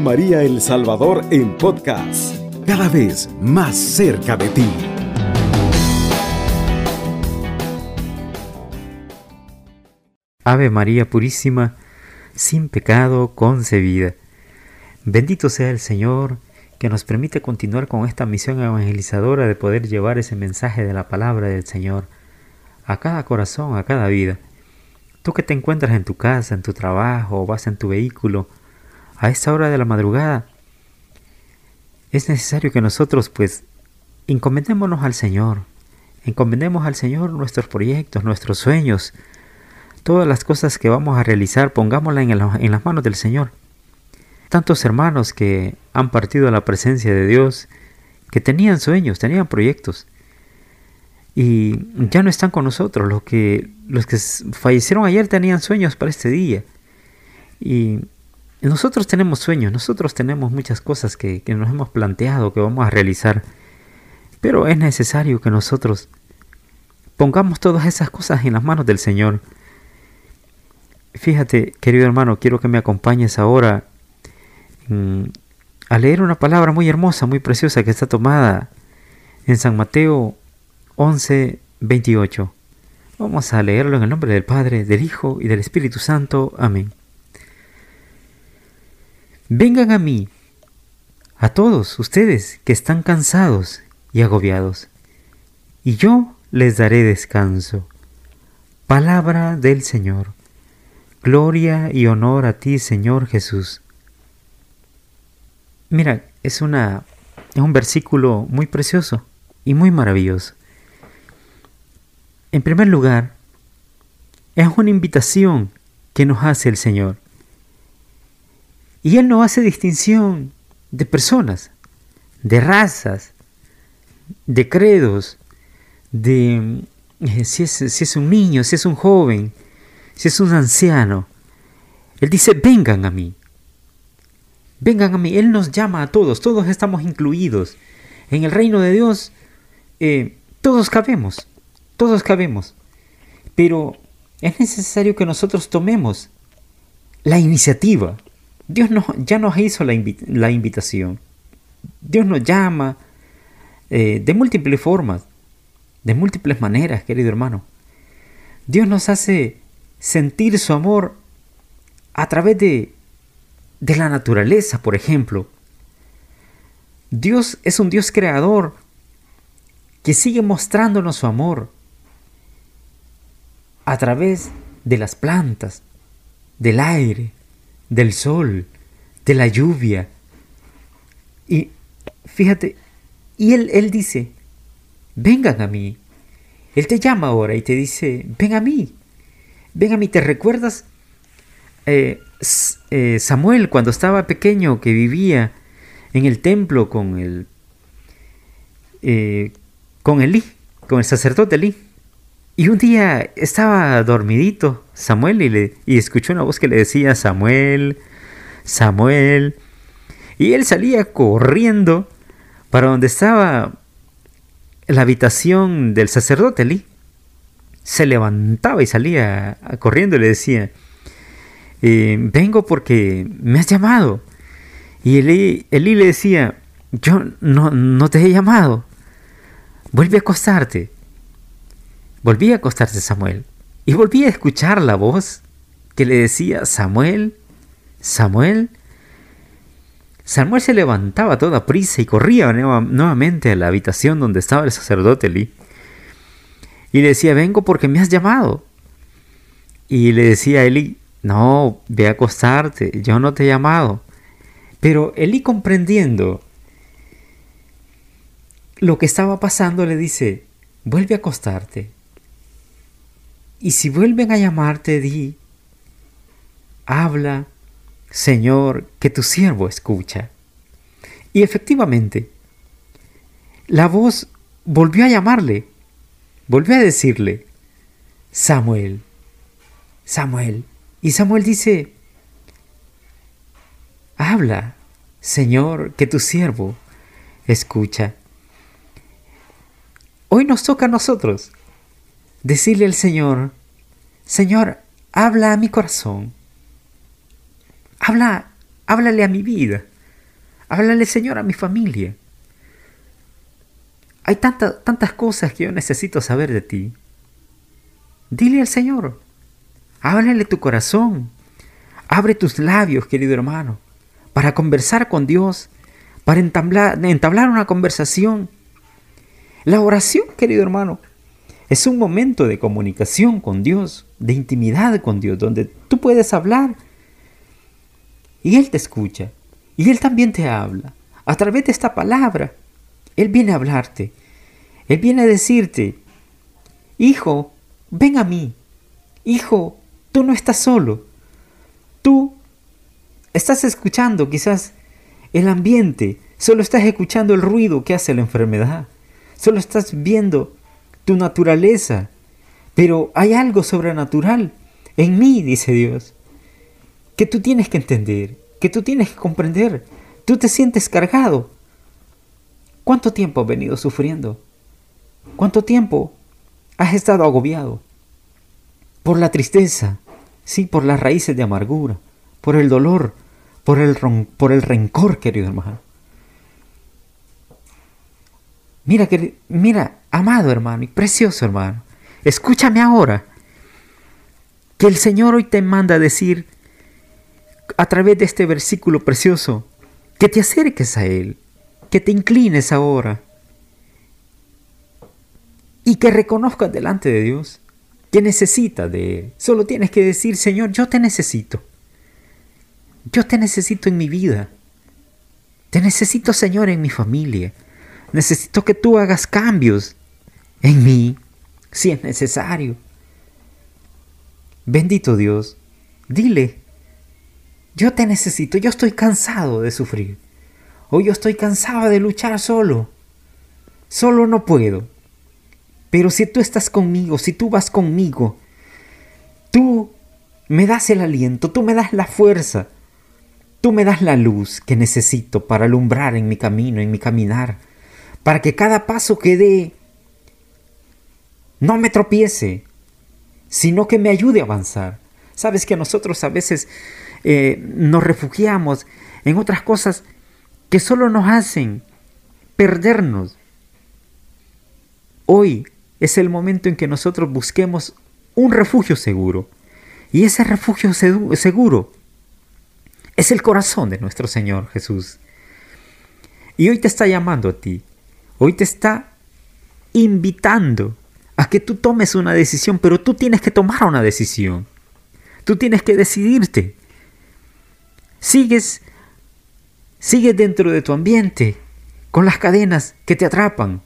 María El Salvador en podcast, cada vez más cerca de ti. Ave María Purísima, sin pecado concebida. Bendito sea el Señor que nos permite continuar con esta misión evangelizadora de poder llevar ese mensaje de la palabra del Señor a cada corazón, a cada vida. Tú que te encuentras en tu casa, en tu trabajo, vas en tu vehículo, a esta hora de la madrugada, es necesario que nosotros pues encomendémonos al Señor, encomendemos al Señor nuestros proyectos, nuestros sueños, todas las cosas que vamos a realizar, pongámoslas en, las manos del Señor. Tantos hermanos que han partido a la presencia de Dios, que tenían sueños, tenían proyectos, y ya no están con nosotros. Los que, los que fallecieron ayer tenían sueños para este día. Y nosotros tenemos sueños, nosotros tenemos muchas cosas que, que nos hemos planteado, que vamos a realizar. Pero es necesario que nosotros pongamos todas esas cosas en las manos del Señor. Fíjate, querido hermano, quiero que me acompañes ahora a leer una palabra muy hermosa, muy preciosa que está tomada en San Mateo 11, 28. Vamos a leerlo en el nombre del Padre, del Hijo y del Espíritu Santo. Amén. Vengan a mí, a todos ustedes que están cansados y agobiados, y yo les daré descanso. Palabra del Señor. Gloria y honor a ti, Señor Jesús. Mira, es, una, es un versículo muy precioso y muy maravilloso. En primer lugar, es una invitación que nos hace el Señor. Y Él no hace distinción de personas, de razas, de credos, de eh, si es, un niño, si es un joven, si es un anciano. Él dice, vengan a mí. Vengan a mí. Él nos llama a todos, todos estamos incluidos. En el reino de Dios, eh, todos cabemos. Todos cabemos. Pero es necesario que nosotros tomemos la iniciativa. Dios ya nos hizo la, invitación. Dios nos llama eh, de múltiples formas, de múltiples maneras, querido hermano. Dios nos hace sentir su amor a través de, de la naturaleza, por ejemplo. Dios es un Dios creador que sigue mostrándonos su amor a través de las plantas, del aire, del sol, de la lluvia. Y fíjate, y él, él dice, vengan a mí. Él te llama ahora y te dice, ven a mí, ven a mí. ¿Te recuerdas eh, eh, Samuel cuando estaba pequeño que vivía en el templo con el, eh, con con el sacerdote Elí? Y un día estaba dormidito Samuel y, le, y escuchó una voz que le decía Samuel, Samuel. Y él salía corriendo para donde estaba la habitación del sacerdote Elí. Se levantaba y salía corriendo y le decía, eh, vengo porque me has llamado. Y Elí le decía, yo no, no te he llamado, vuelve a acostarte. Volví a acostarse Samuel y volví a escuchar la voz que le decía Samuel, Samuel. Samuel se levantaba a toda prisa y corría nuevamente a la habitación donde estaba el sacerdote Eli. Y le decía, vengo porque me has llamado. Y le decía a Eli, no, ve a acostarte, yo no te he llamado. Pero Eli comprendiendo lo que estaba pasando le dice, vuelve a acostarte. Y si vuelven a llamarte, di, habla, Señor, que tu siervo escucha. Y efectivamente, la voz volvió a llamarle, volvió a decirle, Samuel, Samuel. Y Samuel dice, habla, Señor, que tu siervo escucha. Hoy nos toca a nosotros decirle al Señor, Señor, habla a mi corazón. Habla háblale a mi vida. Háblale, Señor, a mi familia. Hay tantas cosas que yo necesito saber de ti. Dile al Señor. Háblale tu corazón. Abre tus labios, querido hermano, para conversar con Dios, para entablar una conversación. La oración, querido hermano, es un momento de comunicación con Dios, de intimidad con Dios, donde tú puedes hablar y Él te escucha y Él también te habla. A través de esta palabra, Él viene a hablarte. Él viene a decirte, hijo, ven a mí. Hijo, tú no estás solo. Tú estás escuchando quizás el ambiente, solo estás escuchando el ruido que hace la enfermedad. Solo estás viendo tu naturaleza. Pero hay algo sobrenatural en mí, dice Dios, que tú tienes que entender, que tú tienes que comprender. Tú te sientes cargado. ¿Cuánto tiempo has venido sufriendo? ¿Cuánto tiempo has estado agobiado? Por la tristeza, sí, por las raíces de amargura, por el dolor, por el, por el rencor, querido hermano. Mira, mira, amado hermano y precioso hermano, escúchame ahora. Que el Señor hoy te manda a decir a través de este versículo precioso que te acerques a Él, que te inclines ahora y que reconozcas delante de Dios que necesitas de Él. Solo tienes que decir, Señor, yo te necesito. Yo te necesito en mi vida. Te necesito, Señor, en mi familia. Necesito que tú hagas cambios en mí, si es necesario. Bendito Dios, dile, yo te necesito, yo estoy cansado de sufrir. O yo estoy cansado de luchar solo. Solo no puedo. Pero si tú estás conmigo, si tú vas conmigo, tú me das el aliento, tú me das la fuerza, tú me das la luz que necesito para alumbrar en mi camino, en mi caminar para que cada paso que dé no me tropiece, sino que me ayude a avanzar. Sabes que nosotros a veces eh, nos refugiamos en otras cosas que solo nos hacen perdernos. Hoy es el momento en que nosotros busquemos un refugio seguro. Y ese refugio seguro es el corazón de nuestro Señor Jesús. Y hoy te está llamando a ti. Hoy te está invitando a que tú tomes una decisión, pero tú tienes que tomar una decisión. Tú tienes que decidirte. Sigues sigues dentro de tu ambiente con las cadenas que te atrapan,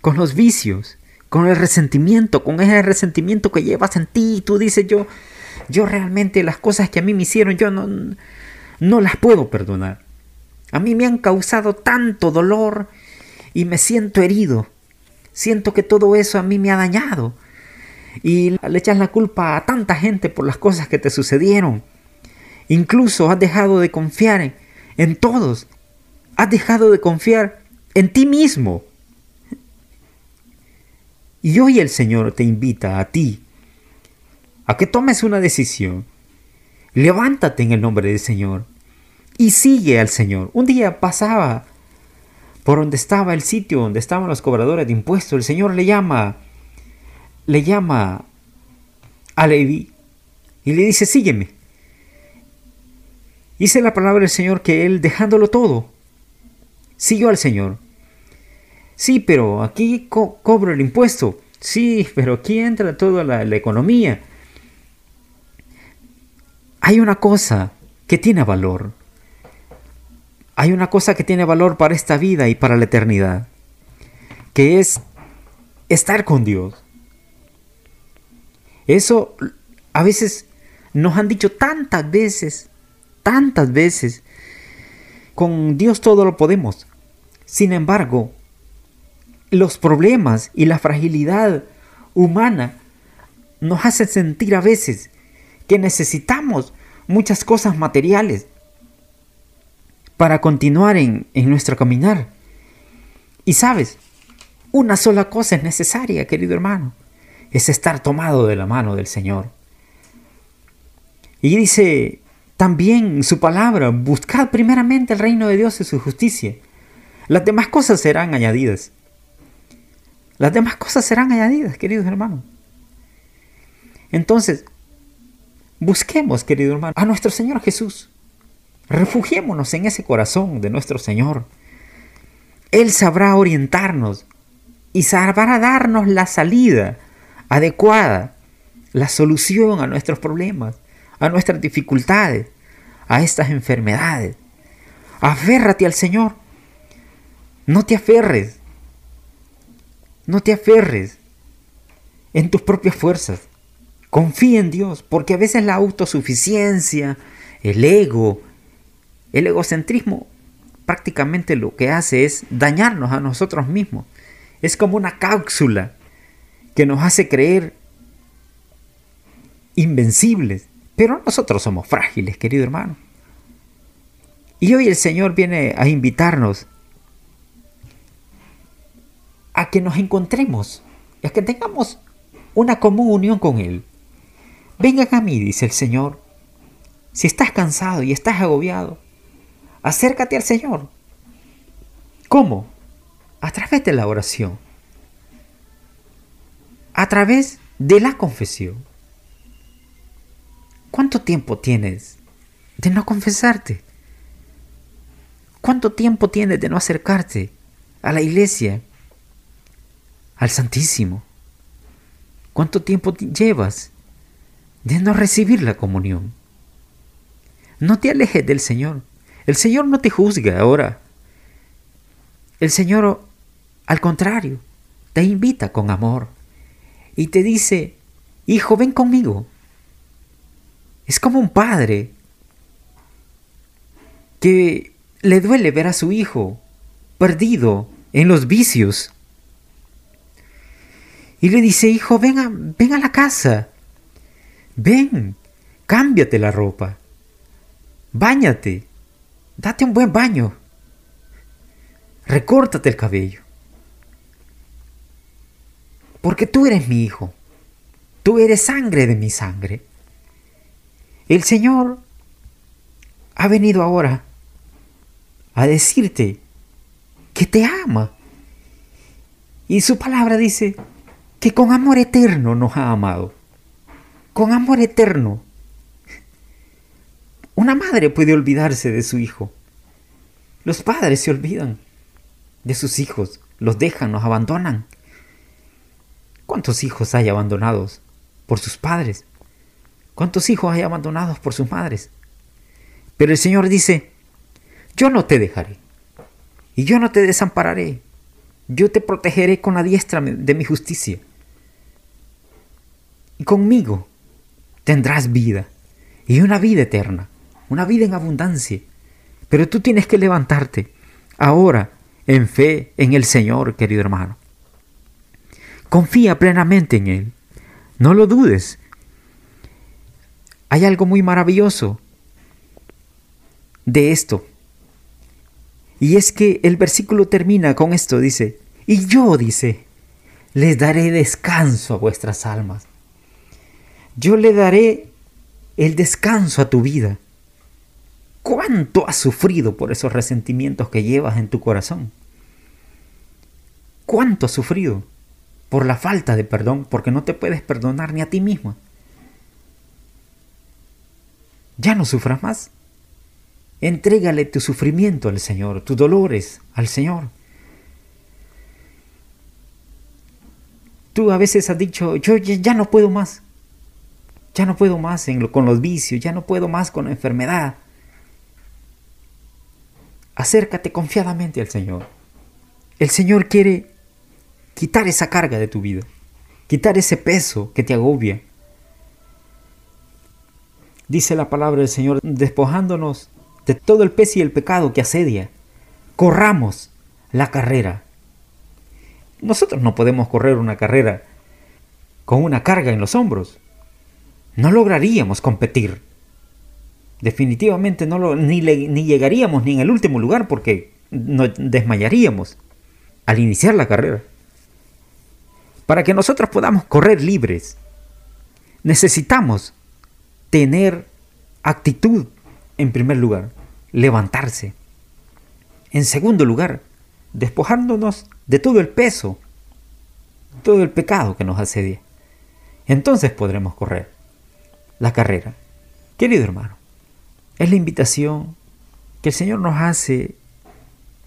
con los vicios, con el resentimiento, con ese resentimiento que llevas en ti y tú dices yo yo realmente las cosas que a mí me hicieron yo no no las puedo perdonar. A mí me han causado tanto dolor y me siento herido. Siento que todo eso a mí me ha dañado. Y le echas la culpa a tanta gente por las cosas que te sucedieron. Incluso has dejado de confiar en, todos. Has dejado de confiar en ti mismo. Y hoy el Señor te invita a ti a que tomes una decisión. Levántate en el nombre del Señor y sigue al Señor. Un día pasaba por donde estaba el sitio donde estaban los cobradores de impuestos, el Señor le llama, le llama a Levi y le dice, sígueme. Dice la palabra del Señor que él, dejándolo todo, siguió al Señor. Sí, pero aquí cobro el impuesto. Sí, pero aquí entra toda la economía. Hay una cosa que tiene valor hay una cosa que tiene valor para esta vida y para la eternidad, que es estar con Dios. Eso a veces nos han dicho tantas veces, tantas veces, con Dios todo lo podemos. Sin embargo, los problemas y la fragilidad humana nos hacen sentir a veces que necesitamos muchas cosas materiales, para continuar en, nuestro caminar. Y sabes, una sola cosa es necesaria, querido hermano, es estar tomado de la mano del Señor. Y dice también su palabra, buscad primeramente el reino de Dios y su justicia. Las demás cosas serán añadidas. Las demás cosas serán añadidas, queridos hermanos. Entonces, busquemos, querido hermano, a nuestro Señor Jesús. Refugiémonos en ese corazón de nuestro Señor. Él sabrá orientarnos y sabrá darnos la salida adecuada, la solución a nuestros problemas, a nuestras dificultades, a estas enfermedades. Aférrate al Señor. No te aferres. No te aferres en tus propias fuerzas. Confía en Dios, porque a veces la autosuficiencia, el ego, el egocentrismo prácticamente lo que hace es dañarnos a nosotros mismos. Es como una cápsula que nos hace creer invencibles. Pero nosotros somos frágiles, querido hermano. Y hoy el Señor viene a invitarnos a que nos encontremos, a que tengamos una común unión con Él. Vengan a mí, dice el Señor. Si estás cansado y estás agobiado, acércate al Señor. ¿Cómo? A través de la oración. A través de la confesión. ¿Cuánto tiempo tienes de no confesarte? ¿Cuánto tiempo tienes de no acercarte a la iglesia, al Santísimo? ¿Cuánto tiempo llevas de no recibir la comunión. No te alejes del Señor. El Señor no te juzga ahora. El Señor, al contrario, te invita con amor y te dice, hijo, ven conmigo. Es como un padre que le duele ver a su hijo perdido en los vicios. Y le dice, hijo, ven a, ven a la casa. Ven, cámbiate la ropa. Báñate. Date un buen baño. Recórtate el cabello. Porque tú eres mi hijo. Tú eres sangre de mi sangre. El Señor ha venido ahora a decirte que te ama. Y su palabra dice que con amor eterno nos ha amado con amor eterno. Una madre puede olvidarse de su hijo. Los padres se olvidan de sus hijos, los dejan, los abandonan. ¿Cuántos hijos hay abandonados por sus padres? ¿Cuántos hijos hay abandonados por sus madres? Pero el Señor dice, yo no te dejaré y yo no te desampararé. Yo te protegeré con la diestra de mi justicia. Y conmigo tendrás vida y una vida eterna, una vida en abundancia. Pero tú tienes que levantarte ahora en fe en el Señor, querido hermano. Confía plenamente en Él. No lo dudes. Hay algo muy maravilloso de esto. Y es que el versículo termina con esto, dice, y yo, dice, les daré descanso a vuestras almas yo le daré el descanso a tu vida. ¿Cuánto has sufrido por esos resentimientos que llevas en tu corazón? ¿Cuánto has sufrido por la falta de perdón? Porque no te puedes perdonar ni a ti mismo. Ya no sufras más. Entrégale tu sufrimiento al Señor, tus dolores al Señor. Tú a veces has dicho, yo ya no puedo más. Ya no puedo más con los vicios, ya no puedo más con la enfermedad. Acércate confiadamente al Señor. El Señor quiere quitar esa carga de tu vida, quitar ese peso que te agobia. Dice la palabra del Señor, despojándonos de todo el peso y el pecado que asedia. Corramos la carrera. Nosotros no podemos correr una carrera con una carga en los hombros no lograríamos competir. Definitivamente no ni, ni llegaríamos ni en el último lugar porque nos desmayaríamos al iniciar la carrera. Para que nosotros podamos correr libres, necesitamos tener actitud en primer lugar, levantarse. En segundo lugar, despojándonos de todo el peso, todo el pecado que nos asedia. Entonces podremos correr la carrera. Querido hermano, es la invitación que el Señor nos hace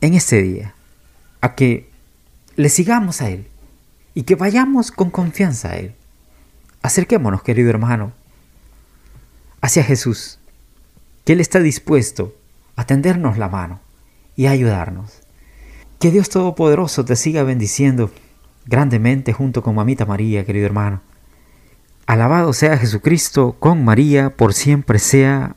en este día a que le sigamos a Él y que vayamos con confianza a Él. Acerquémonos, querido hermano, hacia Jesús, que Él está dispuesto a tendernos la mano y a ayudarnos. Que Dios Todopoderoso te siga bendiciendo grandemente junto con Mamita María, querido hermano. Alabado sea Jesucristo, con María por siempre sea